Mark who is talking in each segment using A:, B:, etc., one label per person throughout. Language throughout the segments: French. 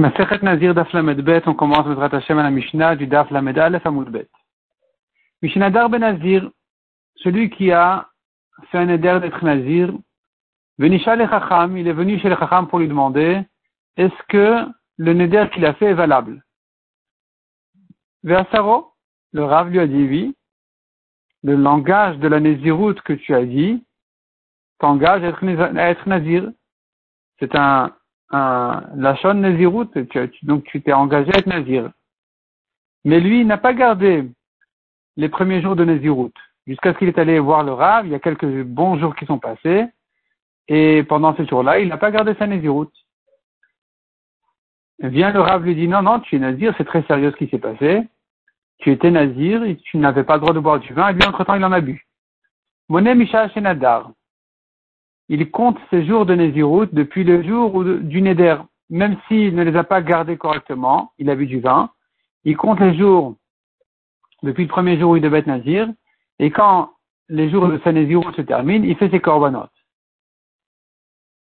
A: Masechet Nazir Daf on commence notre Hashem à la Mishnah du Daf Lamed Aleph Amud Bet. Mishnah Dar Ben Nazir, celui qui a fait un éder d'être Nazir, Venisha le Chacham, il est venu chez le Chacham pour lui demander, est-ce que le neder qu'il a fait est valable? Versaro, le Rav lui a dit oui, le langage de la Néziroute que tu as dit t'engage à être Nazir. C'est un un Lachon Nazirut, donc tu t'es engagé à être Nazir. Mais lui, il n'a pas gardé les premiers jours de Nazirut. Jusqu'à ce qu'il est allé voir le Rav, il y a quelques bons jours qui sont passés, et pendant ces jours-là, il n'a pas gardé sa Nazirut. Vient le Rav lui dit, non, non, tu es Nazir, c'est très sérieux ce qui s'est passé. Tu étais Nazir, tu n'avais pas le droit de boire du vin, et lui, entre-temps, il en a bu. Monet Misha Shenadar il compte ses jours de Nézirut depuis le jour du Neder. Même s'il ne les a pas gardés correctement, il a bu du vin, il compte les jours depuis le premier jour où il devait être Nazir, et quand les jours de sa Nézirut se terminent, il fait ses corbanotes.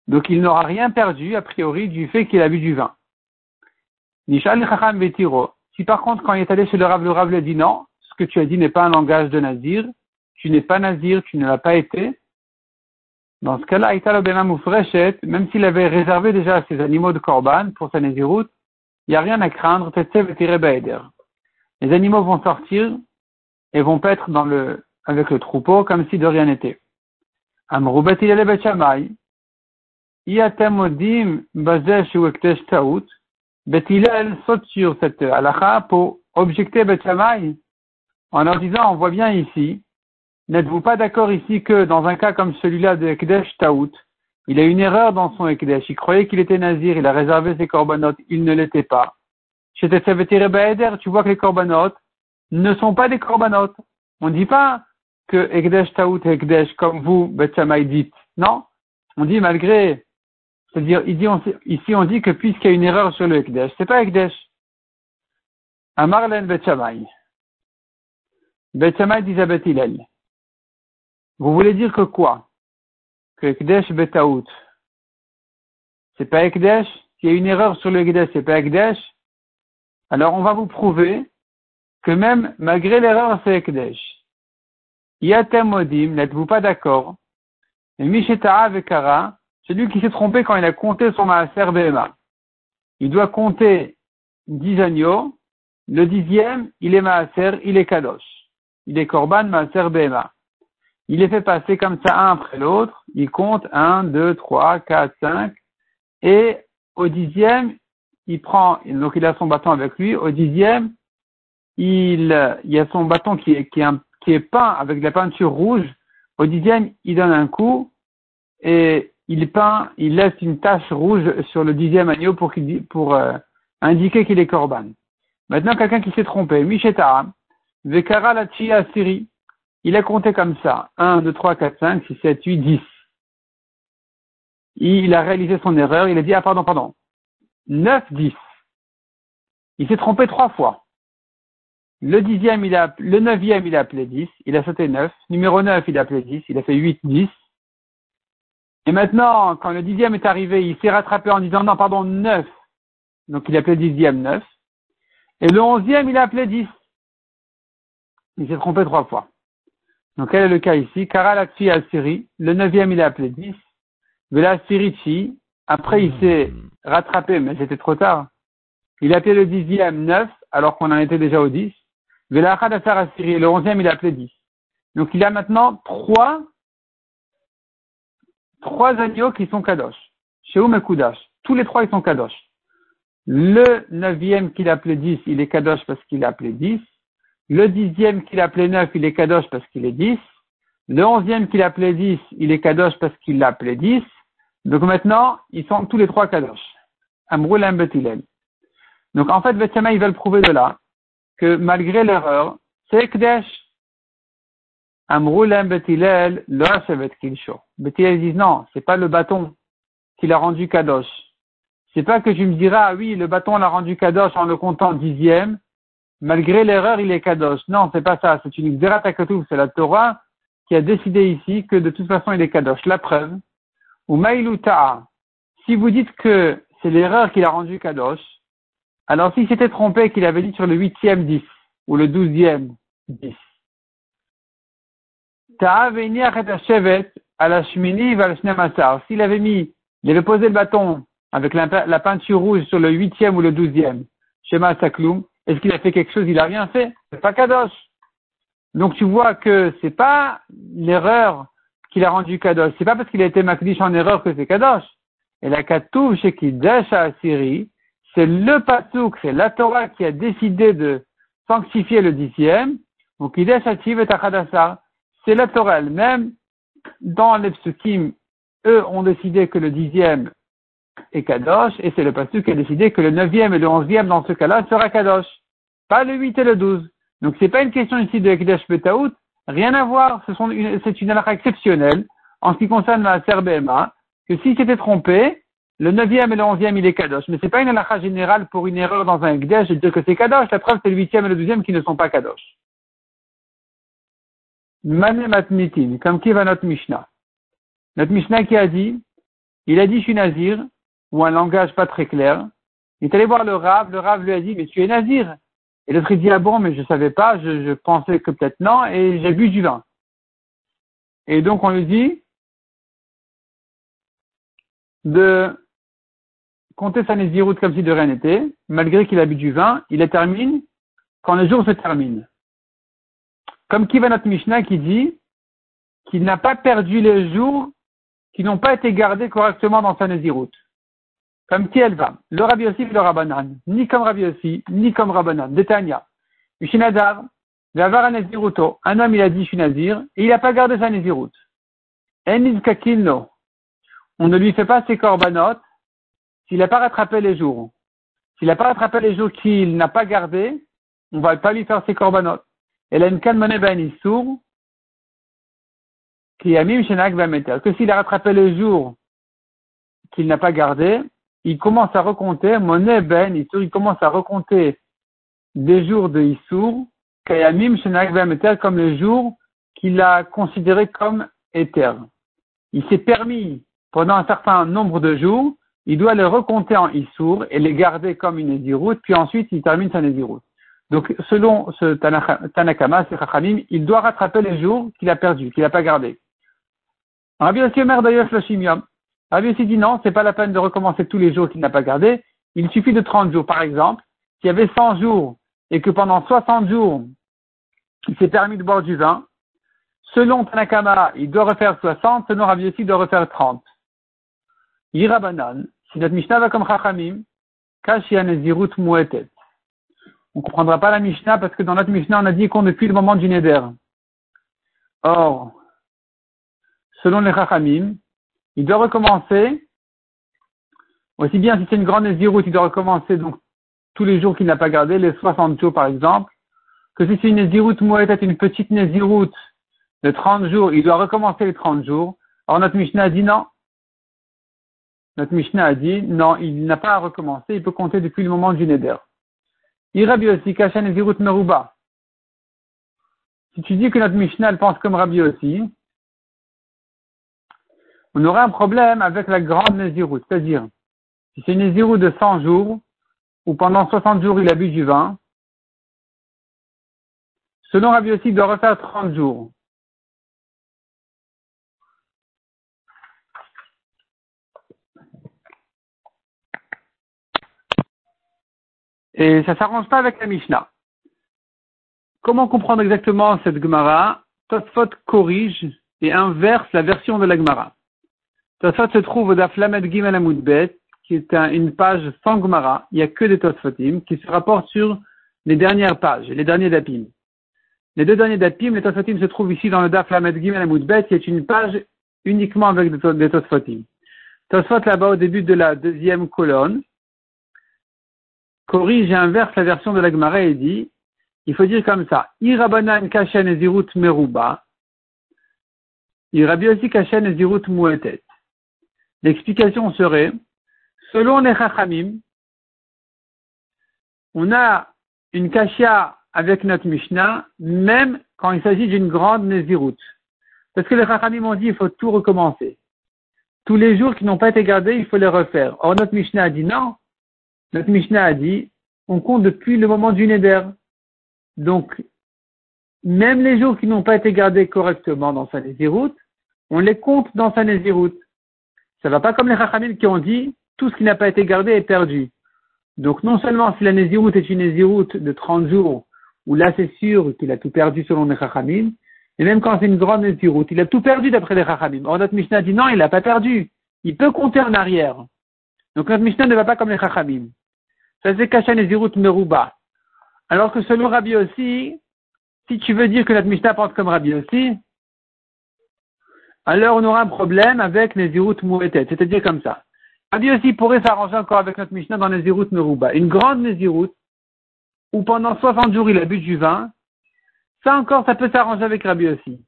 A: Donc il n'aura rien perdu, a priori, du fait qu'il a bu du vin. Nishal Chacham Betiro. Si par contre, quand il est allé chez le Rav, le Rav dit non, ce que tu as dit n'est pas un langage de Nazir, tu n'es pas Nazir, tu ne l'as pas été, dans ce cas-là, même s'il avait réservé déjà ses animaux de Korban pour sa Nézirut, il n'y a rien à craindre, les animaux vont sortir et vont paître avec le troupeau comme si de rien n'était. Betilel saute sur cette halakha pour objecter Betchamay en leur disant, on voit bien ici N'êtes-vous pas d'accord ici que dans un cas comme celui-là de Ekdesh Taout, il a une erreur dans son Ekdesh, il croyait qu'il était nazir, il a réservé ses corbanotes, il ne l'était pas. Chez Baeder, tu vois que les corbanotes ne sont pas des corbanotes. On ne dit pas que Ekdesh Taout Ekdesh comme vous, Betsamay, dites. Non. On dit malgré, c'est-à-dire, ici on dit que puisqu'il y a une erreur sur le Ekdesh, c'est pas Ekdesh. Amarlen. Betsamay dit à vous voulez dire que quoi? Que Ekdesh Betaout. C'est pas Ekdesh? S'il y a une erreur sur le Ekdesh, c'est pas Ekdesh? Alors on va vous prouver que même malgré l'erreur, c'est Ekdesh. Yatem Modim, n'êtes-vous pas d'accord? Et Misheta'a Vekara, celui qui s'est trompé quand il a compté son Maaser Behema. Il doit compter dix agneaux. Le dixième, il est Maaser, il est Kadosh. Il est Korban Maaser Behema. Il les fait passer comme ça un après l'autre. Il compte un, deux, trois, quatre, cinq. Et au dixième, il prend, donc il a son bâton avec lui. Au dixième, il, y a son bâton qui est, peint avec de la peinture rouge. Au dixième, il donne un coup et il peint, il laisse une tache rouge sur le dixième agneau pour, euh, indiquer qu'il est corban. Maintenant, quelqu'un qui s'est trompé, Misheta, Vekara la Siri, il a compté comme ça. 1, 2, 3, 4, 5, 6, 7, 8, 10. Il a réalisé son erreur. Il a dit, ah pardon, pardon. 9, 10. Il s'est trompé trois fois. Le dixième, il il a appelé 10. Il a sauté 9. Numéro 9, il a appelé 10. Il a fait 8, 10. Et maintenant, quand le dixième est arrivé, il s'est rattrapé en disant, non, pardon, 9. Donc il a appelé dixième 9. Et le onzième, il a appelé 10. Il s'est trompé trois fois. Donc, quel est le cas ici Kara al Siri, le neuvième il a appelé 10. Vela Sirichi, après il s'est rattrapé, mais c'était trop tard. Il a appelé le dixième 9, alors qu'on en était déjà au 10. Vela Asar Siri, le onzième il a appelé 10. Donc, il a maintenant trois, trois agneaux qui sont Kadosh. Chez Kudash. Tous les trois ils sont Kadosh. Le neuvième qu'il a appelé 10, il est Kadosh parce qu'il a appelé 10. Le dixième qu'il appelait neuf, il est kadosh parce qu'il est dix. Le onzième qu'il appelait dix, il est kadosh parce qu'il l'appelait dix. Donc maintenant, ils sont tous les trois kadosh. Amroul Betilel. Donc en fait, Bethsama, ils veulent prouver de là que malgré l'erreur, c'est Kdesh. Amroul Betilel, le Hashevet Kilsho. Betilel disent non, c'est pas le bâton qu'il a rendu kadosh. C'est pas que je me dirais, ah oui, le bâton l'a rendu kadosh en le comptant dixième, malgré l'erreur, il est kadosh. Non, c'est pas ça. C'est une xerat c'est la Torah qui a décidé ici que de toute façon il est kadosh. La preuve, ou ma'iluta, si vous dites que c'est l'erreur qui l'a rendu kadosh, Alors s'il s'était trompé qu'il avait dit sur le huitième 10 ou le douzième 10, s'il avait mis, il avait posé le bâton avec la, peinture rouge sur le huitième ou le douzième, Shema Sakloum, est-ce qu'il a fait quelque chose? Il a rien fait. C'est pas Kadosh. Donc tu vois que c'est pas l'erreur qu'il a rendu Kadosh. C'est pas parce qu'il a été Makdish en erreur que c'est Kadosh. Et la Katouf chez à c'est le Pasouk, c'est la Torah qui a décidé de sanctifier le dixième. Donc Kidesh Ativ et C'est la Torah elle-même. Dans les psukim, eux ont décidé que le dixième est Kadosh, et c'est le Pasouk qui a décidé que le neuvième et le onzième dans ce cas-là sera Kadosh. Pas le huit et le douze. Donc c'est pas une question ici de Kidesh Betaout, rien à voir, c'est une, une exceptionnelle en ce qui concerne la Serbema, que si c'était trompé, le neuvième et le onzième, il est kadosh. Mais c'est pas une halakha générale pour une erreur dans un gdesh de dire que c'est kadosh. La preuve, c'est le huitième et le douzième qui ne sont pas kadosh. Mané matmitin, comme qui va notre Mishnah? Notre Mishnah qui a dit, il a dit, je suis nazir, ou un langage pas très clair. Il est allé voir le Rav, le Rav lui a dit, mais tu es nazir. Et l'autre, il dit, ah bon, mais je savais pas, je, pensais que peut-être non, et j'ai bu du vin. Et donc, on lui dit, de compter sa nésiroute comme si de rien n'était, malgré qu'il a bu du vin, il les termine quand le jour se termine. Comme Kivanat Mishnah qui dit qu'il n'a pas perdu les jours qui n'ont pas été gardés correctement dans sa nésiroute. Comme qui elle va Le Rabbi aussi le Rabbanan. Ni comme Rabbi aussi, ni comme Rabbanan. Détania. Mishinadar, un homme il a dit je suis nazir, et il n'a pas gardé sa nésiroute. On ne lui fait pas ses corbanotes s'il n'a pas rattrapé les jours. S'il n'a pas rattrapé les jours qu'il n'a pas gardés, on ne va pas lui faire ses corbanotes. Elle a une ben qui a mis que s'il a rattrapé les jours qu'il n'a pas gardés, il commence à recompter, monnaie ben il commence à recompter des jours de Issour, comme les jours qu'il a considérés comme éther. Il s'est permis pendant un certain nombre de jours, il doit les recompter en Issour et les garder comme une Néziroute, puis ensuite il termine sa Néziroute. Donc, selon ce Tanakama, il doit rattraper les jours qu'il a perdus, qu'il n'a pas gardés. Rabbi aussi Omer d'ailleurs Rabbi aussi dit non, c'est pas la peine de recommencer tous les jours qu'il n'a pas gardés. Il suffit de 30 jours, par exemple. S'il y avait 100 jours et que pendant 60 jours, il s'est permis de boire du vin, selon Tanakama, il doit refaire 60, selon Rabbi aussi, il doit refaire 30. Yirabanan, si notre Mishnah va comme Chachamim, Nezirut Muetet. On ne comprendra pas la Mishnah parce que dans notre Mishnah, on a dit qu'on depuis le moment du Neder. Or, selon les Chachamim, il doit recommencer, aussi bien si c'est une grande Nezirut, il doit recommencer donc tous les jours qu'il n'a pas gardé, les 60 jours par exemple, que si c'est une Nezirut Muetet, une petite Nezirut de 30 jours, il doit recommencer les 30 jours. Or, notre Mishnah a dit non, notre Mishnah a dit, non, il n'a pas à recommencer, il peut compter depuis le moment du Neder. Irabi aussi, Kashan et Meruba. Si tu dis que notre Mishnah pense comme Rabbi aussi, on aurait un problème avec la grande Nézirut. C'est-à-dire, si c'est une Nézirut de 100 jours, ou pendant 60 jours il a bu du vin, selon Rabbi aussi, il doit refaire 30 jours. Et ça s'arrange pas avec la Mishnah. Comment comprendre exactement cette Gemara? Tosfot corrige et inverse la version de la Gemara. Tosfot se trouve au Daflamed Gimel Amoudbet, qui est une page sans Gemara. Il n'y a que des Tosfotim qui se rapportent sur les dernières pages, les derniers Dapim. Les deux derniers Dapim, les Tosfotim se trouvent ici dans le Daflamed Gimel Amoudbet, qui est une page uniquement avec des Tosfotim. Tosfot là-bas au début de la deuxième colonne, corrige et inverse la version de la Gemara et dit, il faut dire comme ça, Irabanan kashen ezirut meruba, Irabi aussi kashen ezirut muetet. L'explication serait, selon les Chachamim, on a une kashia avec notre Mishnah, même quand il s'agit d'une grande Nézirut. Parce que les Chachamim ont dit, il faut tout recommencer. Tous les jours qui n'ont pas été gardés, il faut les refaire. Or, notre Mishnah a dit non, notre Mishnah a dit, on compte depuis le moment du Neder. Donc, même les jours qui n'ont pas été gardés correctement dans sa Néziroute, on les compte dans sa Néziroute. Ça va pas comme les Chachamim qui ont dit, tout ce qui n'a pas été gardé est perdu. Donc, non seulement si la Néziroute est une Néziroute de 30 jours, où là c'est sûr qu'il a tout perdu selon les Chachamim, et même quand c'est une grande Néziroute, il a tout perdu d'après les Chachamim. Or, notre Mishnah dit non, il n'a pas perdu. Il peut compter en arrière. Donc, notre Mishnah ne va pas comme les Chachamim. Ça c'est Kasha Néziroute Meruba. Alors que selon Rabbi aussi, si tu veux dire que notre Mishnah pense comme Rabbi aussi, alors on aura un problème avec Nezirut Mouetet, c'est-à-dire comme ça. Rabbi aussi pourrait s'arranger encore avec notre Mishnah dans Nezirut Meruba. Une grande Nezirut, où pendant 60 jours il a bu du vin, ça encore, ça peut s'arranger avec Rabbi aussi.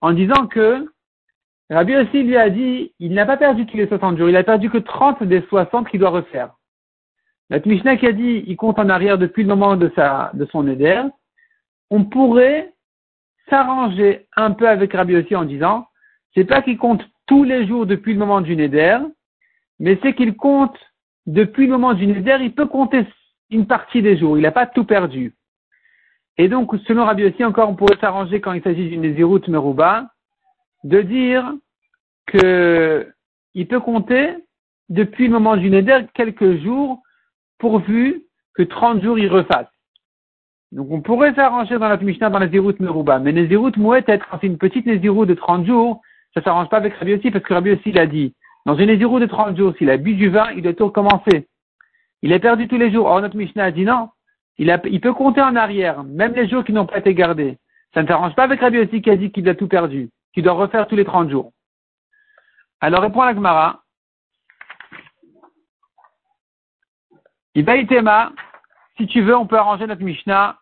A: En disant que Rabbi aussi lui a dit, il n'a pas perdu tous les 60 jours, il a perdu que 30 des 60 qu'il doit refaire. Notre Mishnah qui a dit, il compte en arrière depuis le moment de sa, de son éder, on pourrait s'arranger un peu avec Rabbi aussi en disant, c'est pas qu'il compte tous les jours depuis le moment du Neder, mais c'est qu'il compte depuis le moment du Neder, il peut compter une partie des jours, il n'a pas tout perdu. Et donc, selon Rabbi aussi, encore, on pourrait s'arranger quand il s'agit d'une Nézirut Meruba, de dire que il peut compter depuis le moment du Neder quelques jours, pourvu que 30 jours il refasse. Donc on pourrait s'arranger dans la Mishnah dans la Zirut Meruba. Mais les Zirut être une petite Nézirut de 30 jours, ça s'arrange pas avec Rabbi aussi parce que Rabbi aussi l'a dit. Dans une Nézirut de 30 jours, s'il a bu du vin, il doit tout recommencer. Il est perdu tous les jours. Or notre Mishnah a dit non. Il, peut compter en arrière, même les jours qui n'ont pas été gardés. Ça ne s'arrange pas avec Rabbi aussi qui a dit qu'il a tout perdu, qu'il doit refaire tous les 30 jours. Alors répond la Gemara. Ibaïtema, si tu veux, on peut arranger notre Mishnah,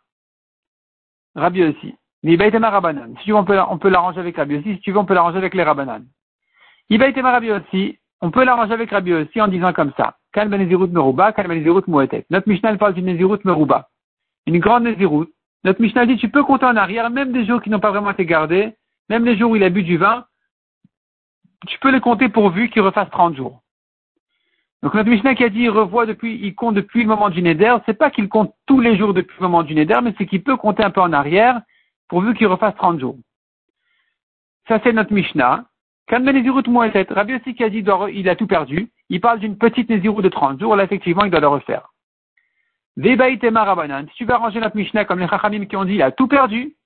A: Rabbi aussi. Si tu veux, on peut, l'arranger avec Rabbi aussi. Si tu veux, on peut l'arranger avec les Rabbanan. Ibaïtema Rabbi aussi, on peut l'arranger avec Rabbi aussi en disant comme ça. Kal Benezirut Meruba, Kal Benezirut Mouetet. Notre Mishnah, parle d'une Nezirut Meruba. Une grande Nezirut. Notre Mishnah dit, tu peux compter en arrière, même des jours qui n'ont pas vraiment été gardés, même les jours où il a bu du vin, tu peux les compter pourvu qu'il refasse 30 jours. Donc notre Mishnah qui a dit il revoit depuis, il compte depuis le moment du Neder, c'est pas qu'il compte tous les jours depuis le moment du Neder, mais c'est qu'il peut compter un peu en arrière, pourvu qu'il refasse 30 jours. Ça c'est notre Mishnah. Quand Nézirut Moetet, Rabbi aussi qui a dit il a tout perdu, il parle d'une petite Nézirut de 30 jours, là effectivement il doit le refaire. Vebaïtema Rabanan, si tu veux arranger notre Mishnah comme les Chachamim qui ont dit il a tout perdu,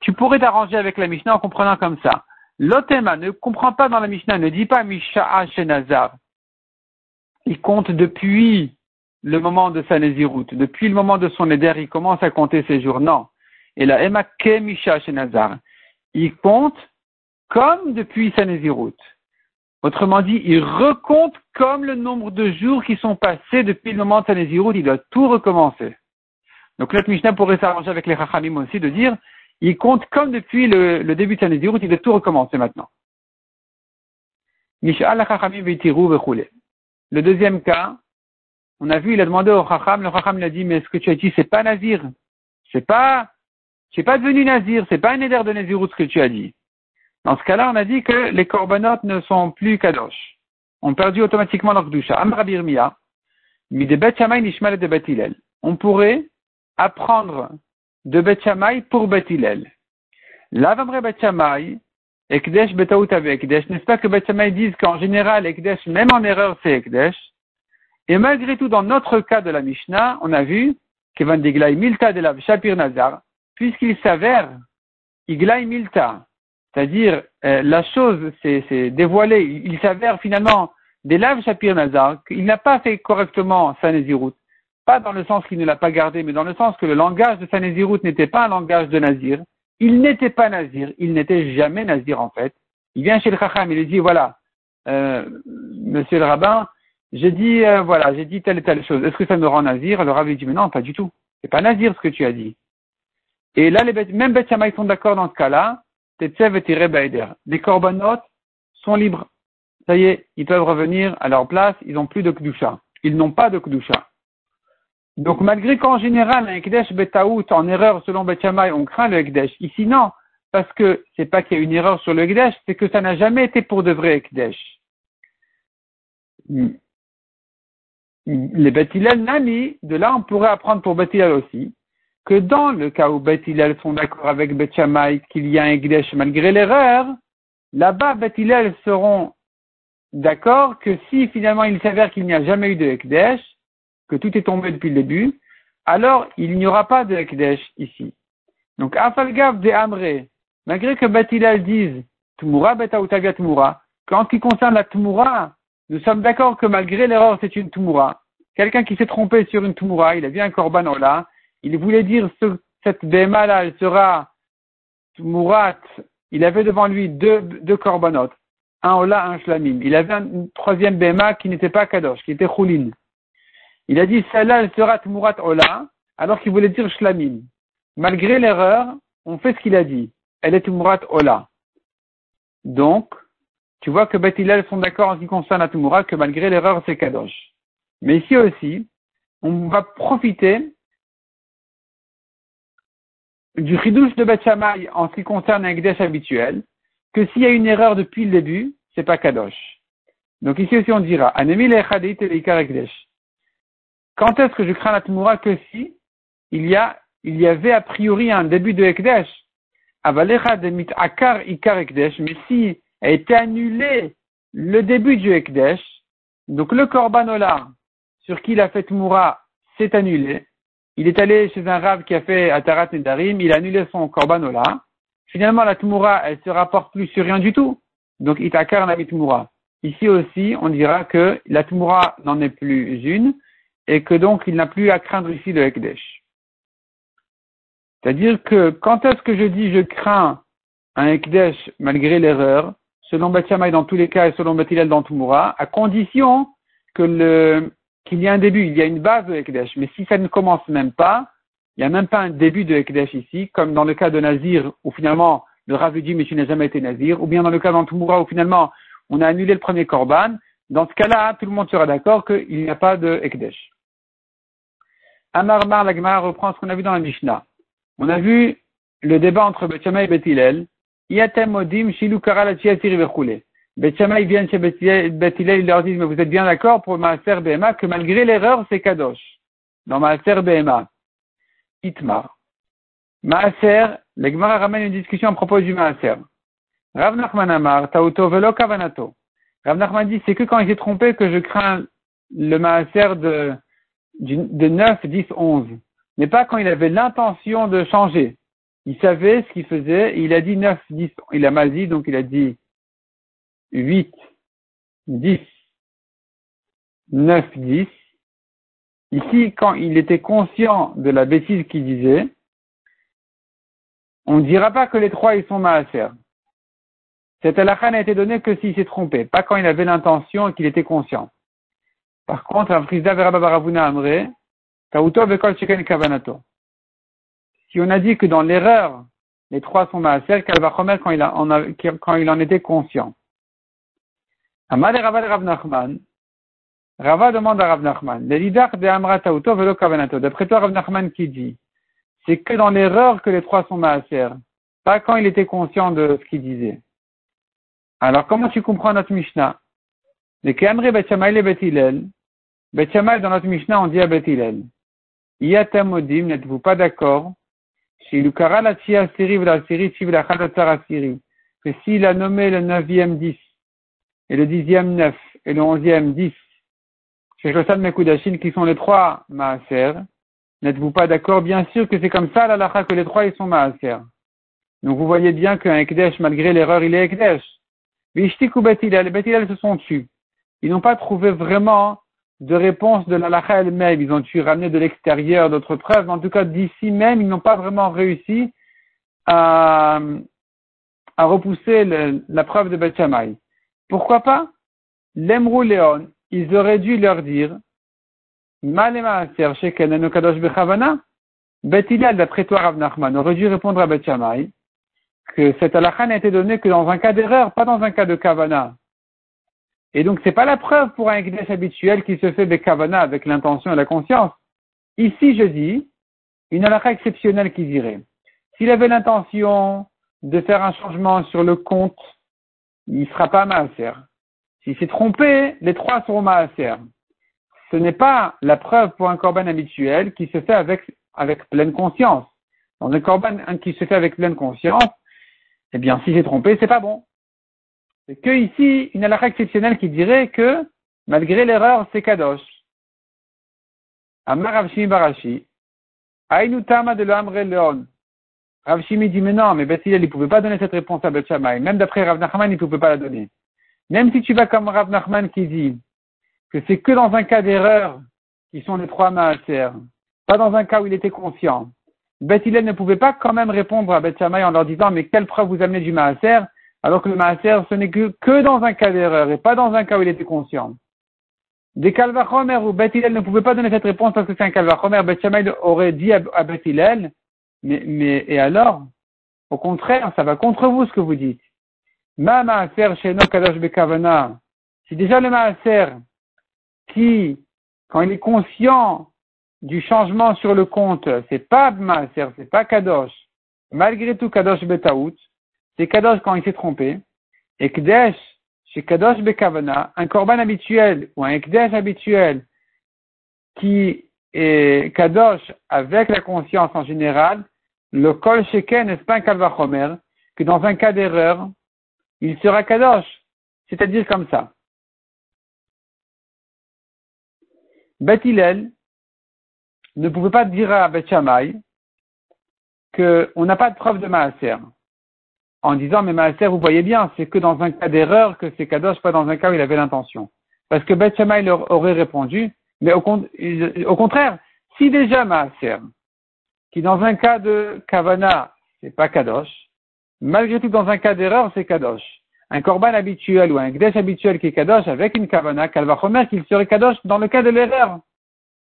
A: tu pourrais t'arranger avec la Mishnah en comprenant comme ça. L'Otema ne comprend pas dans la Mishnah, ne dit pas Misha'a Shenazar il compte depuis le moment de sa Néziroute, depuis le moment de son éder, il commence à compter ses jours. Non. Et la Emma Misha chez. Il compte comme depuis sa. Autrement dit, il recompte comme le nombre de jours qui sont passés depuis le moment de sa il doit tout recommencer. Donc l'autre Mishnah pourrait s'arranger avec les Chachamim aussi de dire, il compte comme depuis le, début de sa il doit tout recommencer maintenant. La le deuxième cas, on a vu, il a demandé au Chacham, le Chacham lui a dit, mais ce que tu as dit, c'est pas Nazir. C'est pas, c'est pas devenu Nazir, c'est pas un éder de Nazirut ce que tu as dit. Dans ce cas-là, on a dit que les corbanotes ne sont plus kadosh. On perdu automatiquement leur doucha. Amra mi de Bet Nishmal de Bet On pourrait apprendre de Bet pour Bet Hillel. L'avamre Bet Ekdesh betaout Ekdesh. N'est-ce pas que Betsamay disent qu'en général, Ekdesh, même en erreur, c'est Ekdesh? Et malgré tout, dans notre cas de la Mishnah, on a vu Kevan Diglai Milta de la Shapir Nazar, puisqu'il s'avère Iglai Milta, c'est-à-dire euh, la chose s'est dévoilée, il s'avère finalement des laves Shapir Nazar, qu'il n'a pas fait correctement sa. Pas dans le sens qu'il ne l'a pas gardé, mais dans le sens que le langage de sa n'était pas un langage de Nazir. Il n'était pas nazir, il n'était jamais nazir en fait. Il vient chez le Chacham, il lui dit voilà, euh, monsieur le rabbin, j'ai dit euh, voilà, j'ai dit telle et telle chose. Est-ce que ça me rend nazir? Le rabbin lui dit mais non, pas du tout. C'est pas nazir ce que tu as dit. Et là, les même Beth ils sont d'accord dans ce cas-là. Tetsev et Les corbanotes sont libres. Ça y est, ils peuvent revenir à leur place, ils n'ont plus de Kdusha. Ils n'ont pas de Kdusha. Donc malgré qu'en général, un Ekdesh Betaout, en erreur selon Betchamay, on craint le Ekdesh. Ici, non, parce que c'est pas qu'il y a une erreur sur le Ekdesh, c'est que ça n'a jamais été pour de vrai Ekdesh. Hmm. les Bethilel Nani, de là on pourrait apprendre pour Bethilel aussi, que dans le cas où Bethilel sont d'accord avec Beth qu'il y a un Ekdesh malgré l'erreur, là-bas Bethilel seront d'accord que si finalement il s'avère qu'il n'y a jamais eu de Ekdesh, que tout est tombé depuis le début, alors il n'y aura pas de Ekdesh ici. Donc, Afalgav de Amré, malgré que Bethilel dise Tumura beta utavia Tumura, qu'en ce qui concerne la Tumura, nous sommes d'accord que malgré l'erreur, c'est une Tumura. Quelqu'un qui s'est trompé sur une Tumura, il a vu un Korban Ola, il voulait dire ce, cette Bema là, elle sera Tumurat, il avait devant lui deux, deux Korbanot, un Ola, un Shlamim. Il avait un, troisième Bema qui n'était pas Kadosh, qui était Choulin. Il a dit celle-là, elle sera Tumurat Ola, alors qu'il voulait dire Shlamim. Malgré l'erreur, on fait ce qu'il a dit. Elle est Tumurat Ola. Donc, tu vois que Beth sont d'accord en ce qui concerne la Tumura, que malgré l'erreur, c'est Kadosh. Mais ici aussi, on va profiter du chidouche de Beth en ce qui concerne un Gdesh habituel, que s'il y a une erreur depuis le début, c'est pas Kadosh. Donc ici aussi on dira, Anemi Quand est-ce que je crains la Tumura que si il y a, il y avait a priori un début de Ekdesh, Avalecha de mit akar ikar Ekdesh, mais si a été annulé le début du Ekdesh, donc le Korbanola sur qui il a fait Moura s'est annulé. Il est allé chez un rave qui a fait Atarat Nedarim, il a annulé son Korbanola. Finalement, la Tmoura, elle se rapporte plus sur rien du tout. Donc, Itakar n'a Tmoura. Ici aussi, on dira que la Tmoura n'en est plus une et que donc il n'a plus à craindre ici le Ekdesh. C'est-à-dire que quand est-ce que je dis je crains un Ekdesh malgré l'erreur, selon Batiamai dans tous les cas et selon Batilel dans Tumura, à condition que le, qu'il y ait un début, il y a une base de Ekdesh. Mais si ça ne commence même pas, il n'y a même pas un début de Ekdesh ici, comme dans le cas de Nazir, où finalement le Rav dit mais tu n'as jamais été Nazir, ou bien dans le cas dans Tumura où finalement on a annulé le premier Korban. Dans ce cas-là, tout le monde sera d'accord qu'il n'y a pas de Ekdesh. Amar Mar, la reprend ce qu'on a vu dans la Mishnah. On a vu le débat entre Bethshamay et Bethilel, Yatem ils viennent chez Bethilel, ils leur disent, mais vous êtes bien d'accord pour Maaser Behema que malgré l'erreur, c'est Kadosh. Dans Maaser Behema. Itmar. Maaser, l'Egmara ramène une discussion à propos du Maaser. Rav Nachman Amar, Tauto Velo Kavanato. Rav Nachman dit, c'est que quand il s'est trompé que je crains le Maaser de, de 9, 10, 11. Mais pas quand il avait l'intention de changer. Il savait ce qu'il faisait, il a dit 9, 10, il a mal dit, donc il a dit 8, 10, 9, 10. Ici, quand il était conscient de la bêtise qu'il disait, on ne dira pas que les trois ils sont maaser. Cette halakha n'a été donnée que s'il s'est trompé, pas quand il avait l'intention et qu'il était conscient. Par contre, un frisda verababbaravuna amre, chiken kavanato si on a dit que dans l'erreur, les trois sont maaser, qu'elle va remettre quand il, quand il en était conscient? Rava de Rav Nachman, Rava demande à Rav Nachman, de Amra Tauto velo kavanato. D'après toi, Rav Nachman qui dit, c'est que dans l'erreur que les trois sont maaser, pas quand il était conscient de ce qu'il disait. Alors, comment tu comprends notre Mishnah? Les Kamri Betchamay le Betilel, Betchamay dans notre Mishnah, on dit à Betilel, Yatamodim, n'êtes-vous pas d'accord? Que s'il a nommé le neuvième dix, et le dixième neuf, et le onzième dix, chez Shosan Mekudashin, qui sont les trois Maaser, n'êtes-vous pas d'accord? Bien sûr que c'est comme ça, la lacha, que les trois, ils sont Maaser. Donc vous voyez bien qu'un Ekdesh, malgré l'erreur, il est Ekdesh. Vishtik ou Betilel, les se sont tus. Ils n'ont pas trouvé vraiment de réponse de la lacha elle-même. Ils ont dû ramener de l'extérieur d'autres preuves. En tout cas, d'ici même, ils n'ont pas vraiment réussi à, à repousser la preuve de Beth Pourquoi pas? L'Emrou Léon, ils auraient dû leur dire Bethilal, d'après toi, Rav Nachman, aurait dû répondre à Beth que cette halakha n'a été donnée que dans un cas d'erreur, pas dans un cas de kavana. Et donc, c'est pas la preuve pour un Ekdesh habituel qui se fait avec kavana, avec l'intention et la conscience. Ici, je dis, une halakha exceptionnelle qui dirait, s'il avait l'intention de faire un changement sur le compte, il sera pas maaser. S'il s'est trompé, les trois seront maaser. ce n'est pas la preuve pour un corban habituel qui se fait avec, avec pleine conscience. Dans un corban qui se fait avec pleine conscience, eh bien, si j'ai trompé, c'est pas bon. C'est que ici, une halakha exceptionnelle qui dirait que, malgré l'erreur, c'est kadosh. De. Ravshimi dit, mais non, mais Beth il ne pouvait pas donner cette réponse à Beth Même d'après Rav Nachman, il ne pouvait pas la donner. Même si tu vas comme Rav Nachman qui dit que c'est que dans un cas d'erreur qui sont les trois maaser, pas dans un cas où il était conscient. Beth ne pouvait pas quand même répondre à Beth en leur disant, mais quelle preuve vous amenez du maaser, alors que le maaser, ce n'est que, dans un cas d'erreur et pas dans un cas où il était conscient. Des Kalvachomer où Beth ne pouvait pas donner cette réponse parce que c'est un Kalvachomer, Beth aurait dit à, Beth mais, mais, et alors? Au contraire, ça va contre vous ce que vous dites. Ma maaser chez Kadosh Bekavana. Si déjà le maaser, qui, quand il est conscient du changement sur le compte, c'est pas maaser, c'est pas Kadosh. Malgré tout, Kadosh Betaout, c'est Kadosh quand il s'est trompé. Et Kdesh, chez Kadosh Bekavana, un korban habituel ou un Ekdesh habituel qui est Kadosh avec la conscience en général, le Kol Sheken n'est pas un Kalvachomer, que dans un cas d'erreur, il sera Kadosh. C'est-à-dire comme ça. Beth ne pouvait pas dire à Beth qu'on n'a pas de preuve de Maaser en disant mais Maaser, vous voyez bien, c'est que dans un cas d'erreur que c'est Kadosh, pas dans un cas où il avait l'intention. Parce que Beth leur aurait répondu, mais au, contraire, si déjà Maaser, qui dans un cas de Kavana, c'est pas Kadosh, malgré tout dans un cas d'erreur, c'est Kadosh. Un korban habituel ou un gdesh habituel qui est Kadosh avec une Kavana, remettre qu'il serait Kadosh dans le cas de l'erreur.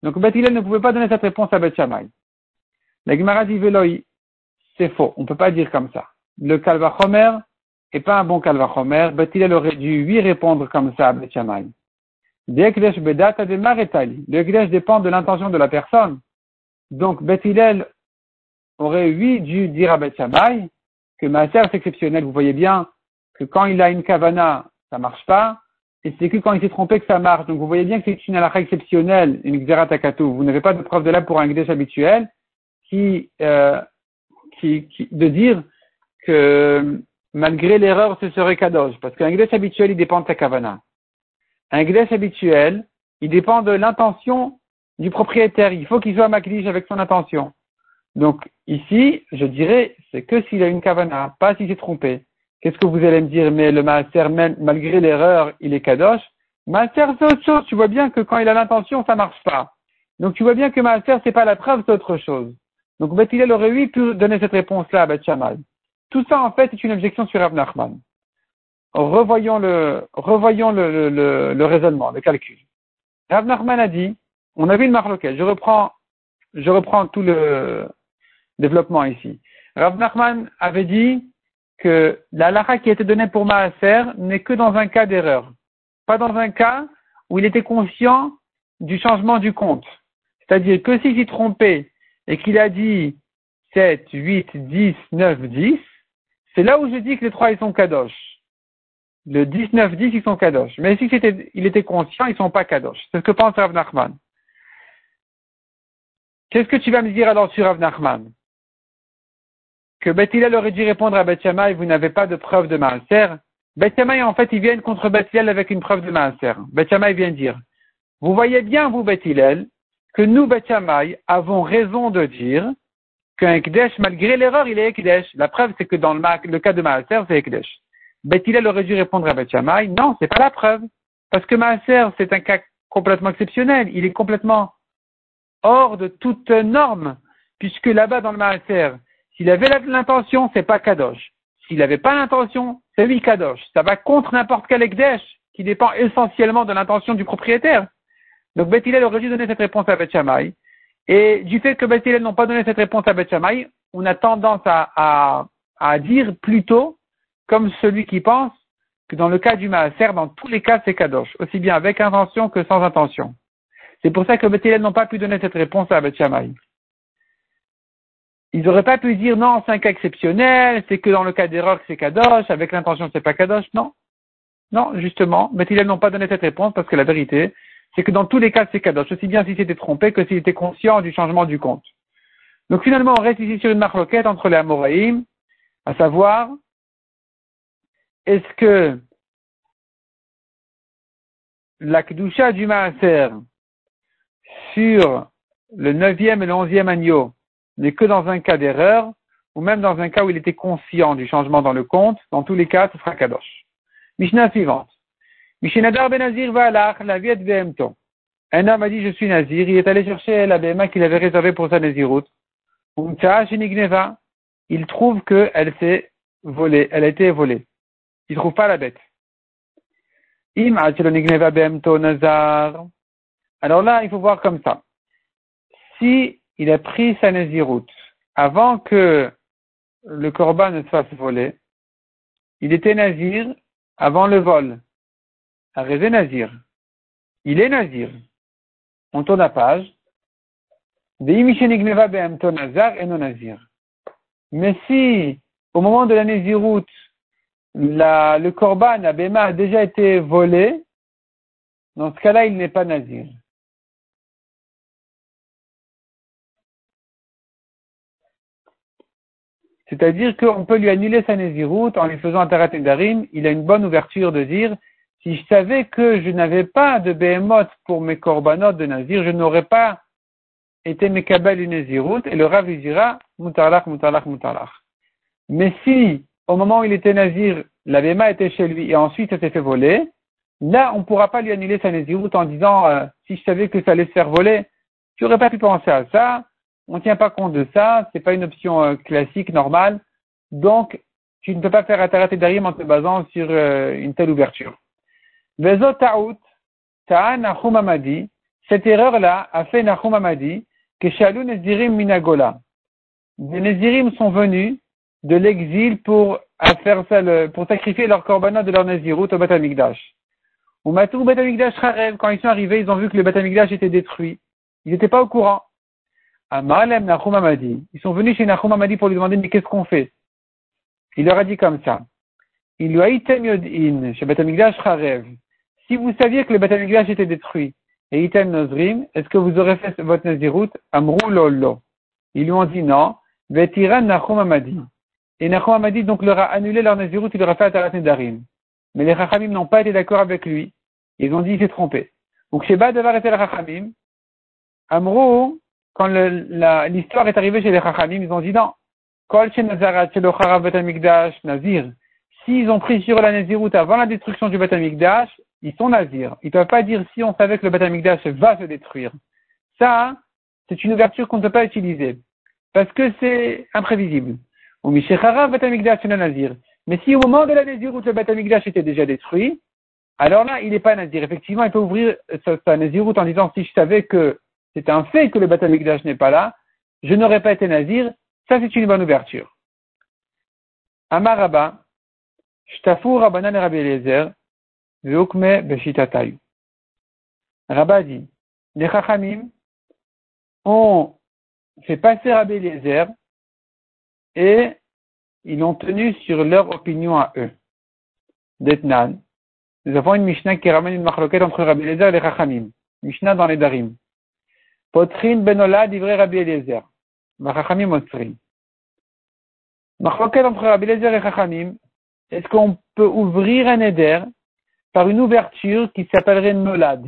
A: Donc Beth ne pouvait pas donner cette réponse à Beth. La Gemara dit c'est faux, on ne peut pas dire comme ça le Kalvachomer n'est pas un bon Kalvachomer, Bet aurait dû lui répondre comme ça à Bet Shammai. Le Ekdesh dépend de l'intention de la personne. Donc, Bet aurait lui dû dire à Bet Shammai que Maaser c'est exceptionnel. Vous voyez bien que quand il a une kavana, ça marche pas. Et c'est que quand il s'est trompé que ça marche. Donc vous voyez bien que c'est une halakha exceptionnelle, une xeratakatou. Vous n'avez pas de preuve de là pour un gdesh habituel qui, euh, qui, qui, de dire que malgré l'erreur, ce serait kadosh. Parce qu'un gdesh habituel, il dépend de sa kavana. Un gdesh habituel, il dépend de l'intention du propriétaire. Il faut qu'il soit makdish avec son intention. Donc, ici, je dirais, c'est que s'il a une kavana, pas s'il s'est trompé. Qu'est-ce que vous allez me dire? Mais le maaser, malgré l'erreur, il est kadosh? Maaser, c'est autre chose. Tu vois bien que quand il a l'intention, ça marche pas. Donc, tu vois bien que maaser, c'est pas la preuve, c'est autre chose. Donc, Beth aurait eu pu donner cette réponse-là à Beth tout ça, en fait, est une objection sur Rav Nachman. Revoyons le, revoyons le, le, le, raisonnement, le calcul. Rav Nachman a dit, on a vu une marloquette, je reprends, je reprends tout le développement ici. Rav Nachman avait dit que la lara qui été donnée pour Maaser n'est que dans un cas d'erreur. Pas dans un cas où il était conscient du changement du compte. C'est-à-dire que s'il s'est trompé et qu'il a dit 7, 8, 10, 9, 10, c'est là où je dis que les trois, ils sont kadosh. Le 19, 10, ils sont kadosh. Mais si il était conscient, ils sont pas kadosh. C'est ce que pense Rav Nachman. Qu'est-ce que tu vas me dire alors sur Rav Nachman? Que Beth aurait dû répondre à Beth vous n'avez pas de preuve de Maaser. Beth en fait, ils viennent contre Beth avec une preuve de Maaser. Beth vient dire, vous voyez bien, vous, Beth que nous, Beth avons raison de dire qu'un Ekdesh, malgré l'erreur, il est Ekdesh. La preuve, c'est que dans le, cas de Maaser, c'est Ekdesh. Bet aurait dû répondre à Bet Shammai, non, c'est pas la preuve. Parce que Maaser, c'est un cas complètement exceptionnel. Il est complètement hors de toute norme. Puisque là-bas, dans le Maaser, s'il avait l'intention, c'est pas Kadosh. S'il n'avait pas l'intention, c'est lui Kadosh. Ça va contre n'importe quel Ekdesh, qui dépend essentiellement de l'intention du propriétaire. Donc Bet aurait dû donner cette réponse à Bet Shammai. Et du fait que Beth n'ont pas donné cette réponse à Beth on a tendance à, à, à, dire plutôt, comme celui qui pense, que dans le cas du Maaser, dans tous les cas, c'est Kadosh, aussi bien avec intention que sans intention. C'est pour ça que Beth n'ont pas pu donner cette réponse à Beth Shammai. Ils n'auraient pas pu dire non, c'est un cas exceptionnel, c'est que dans le cas d'erreur c'est Kadosh, avec l'intention c'est pas Kadosh, non. Non, justement, Beth n'ont pas donné cette réponse parce que la vérité, c'est que dans tous les cas, c'est kadosh, aussi bien s'il s'était trompé que s'il était conscient du changement du compte. Donc finalement, on reste ici sur une marloquette entre les Amoraïm, à savoir, est-ce que la Kedusha du Maaser sur le neuvième et le onzième agneau n'est que dans un cas d'erreur, ou même dans un cas où il était conscient du changement dans le compte, dans tous les cas, ce sera Kadosh. Mishnah suivante. Mishinadar ben Nazir va la viet behemto. Un homme a dit, je suis Nazir, il est allé chercher la BMA qu'il avait réservée pour sa Naziroute. Il trouve qu'elle s'est volée, elle a été volée. Il trouve pas la bête. Alors là, il faut voir comme ça. Si il a pris sa Naziroute avant que le corban ne se fasse voler, il était Nazir avant le vol. Arrêtez Nazir. Il est Nazir. On tourne la page. Mais si, au moment de la Naziroute, le corban Abema a déjà été volé, dans ce cas-là, il n'est pas Nazir. C'est-à-dire qu'on peut lui annuler sa Néziroute en lui faisant un Tarat Darim. Il a une bonne ouverture de dire si je savais que je n'avais pas de Behemoth pour mes korbanot de Nazir, je n'aurais pas été Mekabel une Néziroute et le Rav dira Mutarlach, Mutarlach, Mutarlach. Mais si, au moment où il était Nazir, la Bema était chez lui et ensuite ça s'est fait voler, là, on ne pourra pas lui annuler sa Néziroute en disant euh, si je savais que ça allait se faire voler, tu n'aurais pas pu penser à ça on ne tient pas compte de ça, c'est pas une option euh, classique, normale. Donc, tu ne peux pas faire Atarat et Darim en te basant sur euh, une telle ouverture. Ta'out, Ta'a Nahum cette erreur-là a fait Nahum Amadi que Shalou Nezirim Minagola. Les Nezirim sont venus de l'exil pour, sacrifier leur korbanot de leur Nezirut au Batamikdash. Au Matou Batamikdash quand ils sont arrivés, ils ont vu que le Batamikdash était détruit. Ils n'étaient pas au courant. Amalem Nachum Amadi. Ils sont venus chez Nachum Amadi pour lui demander, mais qu'est-ce qu'on fait? Il leur a dit comme ça. Il lui a item yodin, chez Batamigdash. Si vous saviez que le Batamigdash était détruit, et item nozrim, est-ce que vous aurez fait votre nazirut? Amrou lolo. Ils lui ont dit non. Vetiran Nachum Amadi. Et Nachum Amadi donc leur a annulé leur nazirut, il leur a fait Atarat Nedarim. Mais les Chachamim n'ont pas été d'accord avec lui. Ils ont dit, il s'est trompé. Donc, chez Badavar était le Chachamim. Amrou, quand l'histoire est arrivée chez les Chachamim, ils ont dit non. Nazir. S'ils ont pris sur la Naziroute avant la destruction du Batamikdash, ils sont Nazir. Ils ne peuvent pas dire si on savait que le Batamikdash va se détruire. Ça, c'est une ouverture qu'on ne peut pas utiliser. Parce que c'est imprévisible. Mais si au moment de la Naziroute, le Batamikdash était déjà détruit, alors là, il n'est pas Nazir. Effectivement, il peut ouvrir sa, sa Naziroute en disant si je savais que c'est un fait que le Batamikdash n'est pas là, je n'aurais pas été nazir, ça c'est une bonne ouverture. Amaraba, Shtafu Rabbanan Rabbi Eliezer, Veukme Beshitatayu. Rabba dit, les Chachamim ont fait passer Rabbi Eliezer et ils l'ont tenu sur leur opinion à eux. D'Etnan. Nous avons une Mishnah qui ramène une marloquette entre Rabbi Eliezer et les Chachamim. Mishnah dans les Darim. Potrin benola divrei Rabbi Eliezer. Chachamim otrin. Machloket entre Rabbi Eliezer et Chachamim. Est-ce qu'on peut ouvrir un éder par une ouverture qui s'appellerait nolad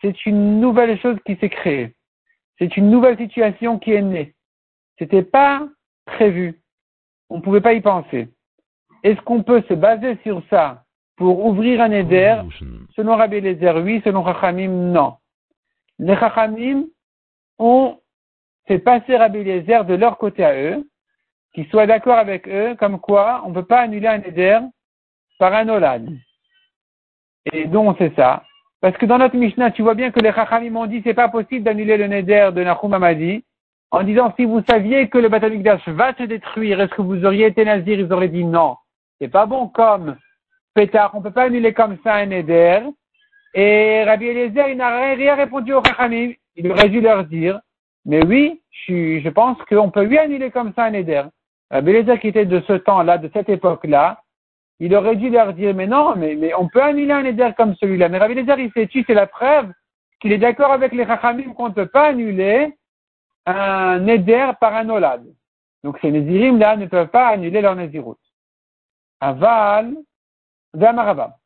A: C'est une nouvelle chose qui s'est créée. C'est une nouvelle situation qui est née. C'était pas prévu. On ne pouvait pas y penser. Est-ce qu'on peut se baser sur ça pour ouvrir un éder? Selon Rabbi Eliezer, oui. Selon Chachamim, non. Les Chachamim ont fait passer Rabbi Eliezer de leur côté à eux, qu'ils soient d'accord avec eux, comme quoi on ne peut pas annuler un éder par un olad. Et donc c'est ça. Parce que dans notre Mishnah, tu vois bien que les Chachamim m'ont dit c'est pas possible d'annuler le neder de Nahum Amadi, en disant si vous saviez que le Batamikdash va se détruire, est-ce que vous auriez été nazir? Ils auraient dit non. C'est pas bon comme pétard, on peut pas annuler comme ça un neder. Et Rabbi Eliezer, il n'a rien répondu aux Chachamim il aurait dû leur dire, mais oui, je, je pense qu'on peut lui annuler comme ça un éder. Rabbi qui était de ce temps-là, de cette époque-là, il aurait dû leur dire, mais non, mais, on peut annuler un éder comme celui-là. Mais Rabbi il s'est tu c'est la preuve qu'il est d'accord avec les Chachamim qu'on ne peut pas annuler un Neder par un Olad. Donc ces Nézirim là ne peuvent pas annuler leur Nézirut. Aval, Zamarava.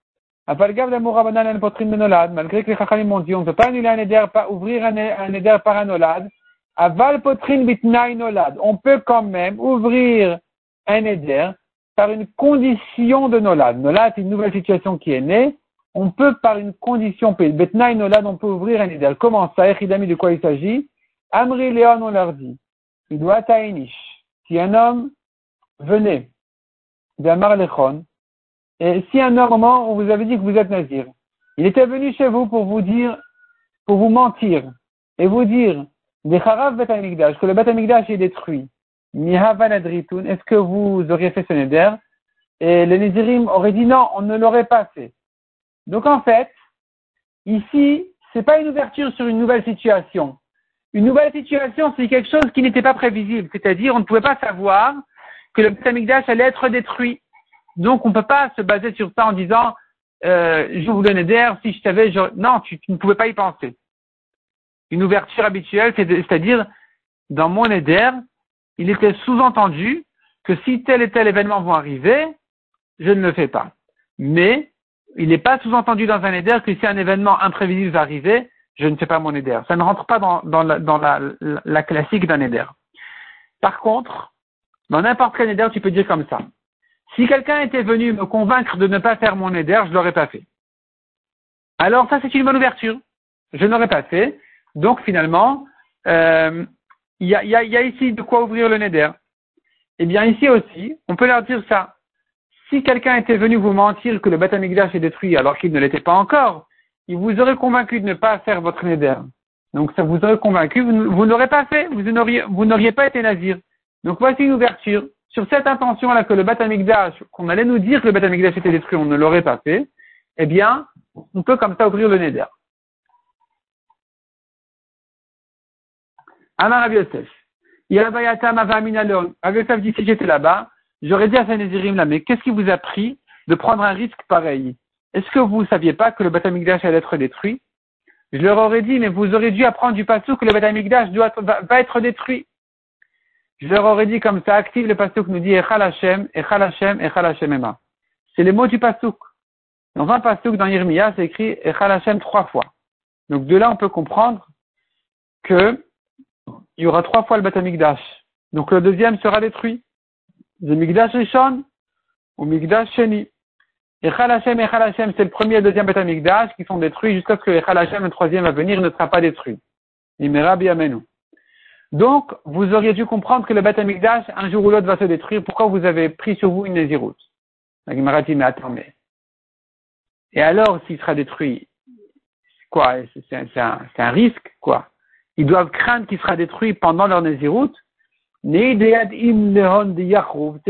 A: Malgré que les Chachamim ont dit on ne peut pas annuler un Neder, pas ouvrir un, Neder par un Olad. Aval Potrin Bitnaï Nolad. On peut quand même ouvrir un Neder par une condition de Nolad. Nolad, c'est une nouvelle situation qui est née. On peut, par une condition, Betnaï Nolad, on peut ouvrir un Neder. Comment ça, Echidami, de quoi il s'agit? Amri Léon, on leur dit, il doit taïnish. Si un homme venait d'Amar Lechon, si un homme, on vous avait dit que vous êtes nazir, il était venu chez vous pour vous dire, pour vous mentir, et vous dire, des Harav Bet que le Bet est détruit. Est-ce que vous auriez fait ce neder? Et les Nézirim auraient dit non, on ne l'aurait pas fait. Donc en fait, ici, c'est pas une ouverture sur une nouvelle situation. Une nouvelle situation, c'est quelque chose qui n'était pas prévisible. C'est-à-dire, on ne pouvait pas savoir que le Betamikdash allait être détruit. Donc, on ne peut pas se baser sur ça en disant, euh, vous le d'air, si je savais, je... non, tu, ne pouvais pas y penser. Une ouverture habituelle, c'est-à-dire, dans mon éder, il était sous-entendu que si tel et tel événement vont arriver, je ne le fais pas. Mais, il n'est pas sous-entendu dans un éder que si un événement imprévisible va arriver, je ne fais pas mon éder. Ça ne rentre pas dans, la, classique d'un éder. Par contre, dans n'importe quel éder, tu peux dire comme ça. Si quelqu'un était venu me convaincre de ne pas faire mon éder, je l'aurais pas fait. Alors ça, c'est une bonne ouverture. Je ne l'aurais pas fait. Donc finalement, euh, il y, a, ici de quoi ouvrir le neder. Eh bien ici aussi, on peut leur dire ça. Si quelqu'un était venu vous mentir que le Beth est détruit alors qu'il ne l'était pas encore, il vous aurait convaincu de ne pas faire votre neder. Donc ça vous aurait convaincu, vous, n'aurez pas fait, vous vous n'auriez pas été nazir. Donc voici une ouverture. Sur cette intention-là que le Beth qu'on allait nous dire que le Beth était détruit, on ne l'aurait pas fait, eh bien, on peut comme ça ouvrir le neder. Amar Rav Yosef. Rav Yosef dit si j'étais là-bas, j'aurais dit à Sanézirim là, mais qu'est-ce qui vous a pris de prendre un risque pareil? Est-ce que vous ne saviez pas que le Beth allait être détruit? Je leur aurais dit, mais vous aurez dû apprendre du passou que le Beth doit, va, être détruit. Je leur aurais dit comme ça, active le pasuk nous dit Echal Hashem, Echal Hashem, Echal Hashem Ema. C'est les mots du pasuk. Dans un pasuk dans Yirmiya, c'est écrit Echal Hashem trois fois. Donc de là, on peut comprendre que il y aura trois fois le Batamikdash. Donc le deuxième sera détruit. Le Mikdash Rishon ou Mikdash Sheni. Echal Hashem, Echal Hashem, c'est le premier et le deuxième Batamikdash qui sont détruits jusqu'à ce que Echal Hashem, le troisième à venir, ne sera pas détruit. Amenu. Donc, vous auriez dû comprendre que le Batamikdash, un jour ou l'autre, va se détruire. Pourquoi vous avez pris sur vous une Nézirut La Gemara dit, mais. Et alors, s'il sera détruit, quoi C'est un, risque, quoi ils doivent craindre qu'il sera détruit pendant leur Nézirut. C'est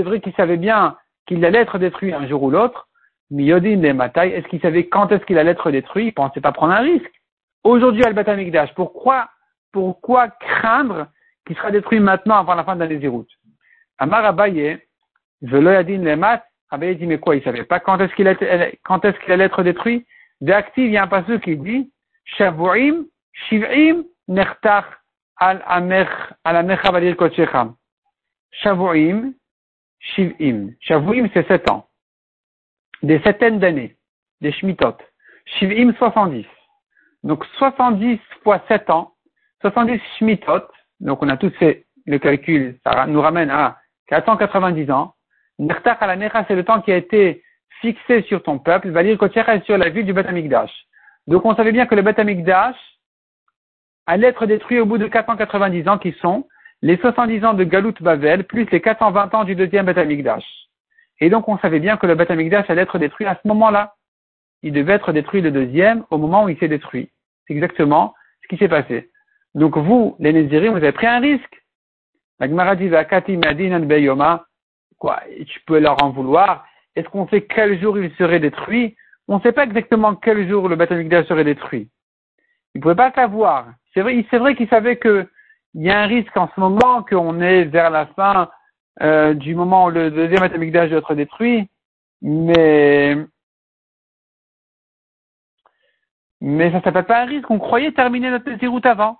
A: vrai qu'ils savaient bien qu'il allait être détruit un jour ou l'autre. Mais est-ce qu'ils savaient quand est-ce qu'il allait être détruit? Ils ne pensaient pas prendre un risque. Aujourd'hui, Al-Batamikdash, pourquoi, pourquoi craindre qu'il sera détruit maintenant avant la fin de la Nézirut Amar Abaye, Veloyadin Lemat, Abaye dit, mais quoi, il savait pas quand est-ce qu'il est allait être détruit? D'actif, il y a un passage qui dit, Shavuim, Shivim, Nechtach al amech al amecha valir kochecha. Shavuim, Shivim. Shavuim, c'est sept ans. Des septaines d'années. Des shmitot. Shivim, 70. Donc 70 fois 7 ans, 70 shmitot, donc on a tous fait le calcul, ça nous ramène à 490 ans. Nechtach al amecha, c'est le temps qui a été fixé sur ton peuple, valir kochecha sur la ville du Beth Donc on savait bien que le Beth allait être détruit au bout de 490 ans qui sont les 70 ans de Galout Bavel plus les 420 ans du deuxième Beth Et donc on savait bien que le Beth allait être détruit à ce moment-là. Il devait être détruit le deuxième au moment où il s'est détruit. C'est exactement ce qui s'est passé. Donc vous, les Nézirim, vous avez pris un risque. La Gemara dit, quoi, tu peux leur en vouloir. Est-ce qu'on sait quel jour il serait détruit? On ne sait pas exactement quel jour le Beth serait détruit. Il ne pouvait pas savoir. C'est vrai, vrai qu'il savait qu'il y a un risque en ce moment, qu'on est vers la fin euh, du moment où le deuxième atomique d'âge doit être détruit, mais mais ça s'appelle pas un risque. On croyait terminer notre Nézirut avant.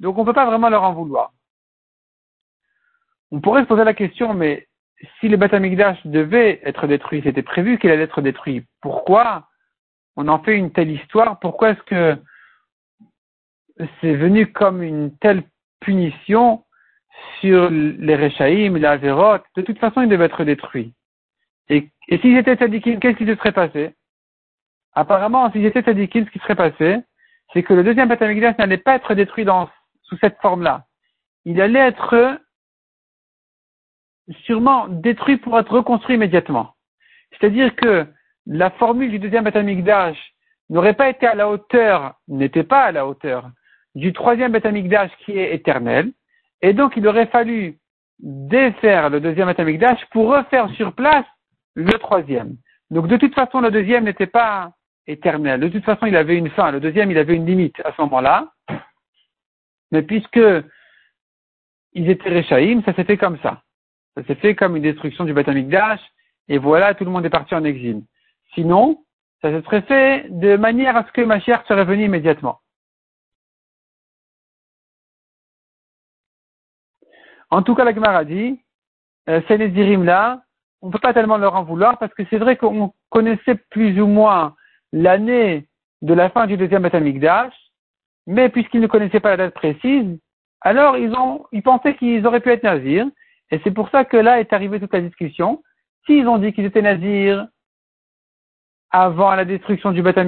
A: Donc on ne peut pas vraiment leur en vouloir. On pourrait se poser la question, mais si le Beth devait être détruit, c'était prévu qu'il allait être détruit, pourquoi on en fait une telle histoire? Pourquoi est-ce que c'est venu comme une telle punition sur les Rechaïm, les Averot De toute façon, il devait être détruit. Et, et s'ils étaient tzadikim, qu'est-ce qui se serait passé? Apparemment, s'ils étaient tzadikim, ce qui serait passé, c'est que le deuxième Beth n'allait pas être détruit dans, sous cette forme-là. Il allait être sûrement détruit pour être reconstruit immédiatement. C'est-à-dire que la formule du deuxième Betamikdash n'aurait pas été à la hauteur, n'était pas à la hauteur du troisième Betamikdash qui est éternel, et donc il aurait fallu défaire le deuxième Betamikdash pour refaire sur place le troisième. Donc de toute façon, le deuxième n'était pas éternel. De toute façon, il avait une fin. Le deuxième, il avait une limite à ce moment-là. Mais puisque ils étaient Réchaïm, ça s'est fait comme ça. Ça s'est fait comme une destruction du Beth et voilà, tout le monde est parti en exil. Sinon, ça se serait fait de manière à ce que Mashiach serait venu immédiatement. En tout cas, la Gemara dit, euh, ces Nézirim-là, on ne peut pas tellement leur en vouloir parce que c'est vrai qu'on connaissait plus ou moins l'année de la fin du deuxième Beth mais puisqu'ils ne connaissaient pas la date précise, alors ils ont, ils pensaient qu'ils auraient pu être nazirs, et c'est pour ça que là est arrivée toute la discussion. S'ils ont dit qu'ils étaient nazirs avant la destruction du Beth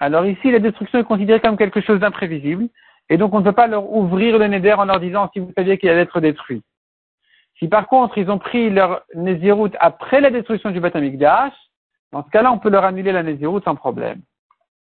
A: alors ici la destruction est considérée comme quelque chose d'imprévisible, et donc on ne peut pas leur ouvrir le Neder en leur disant si vous saviez qu'il allait être détruit. Si par contre ils ont pris leur Nézirut après la destruction du Beth dans ce cas-là on peut leur annuler la Nézirut sans problème.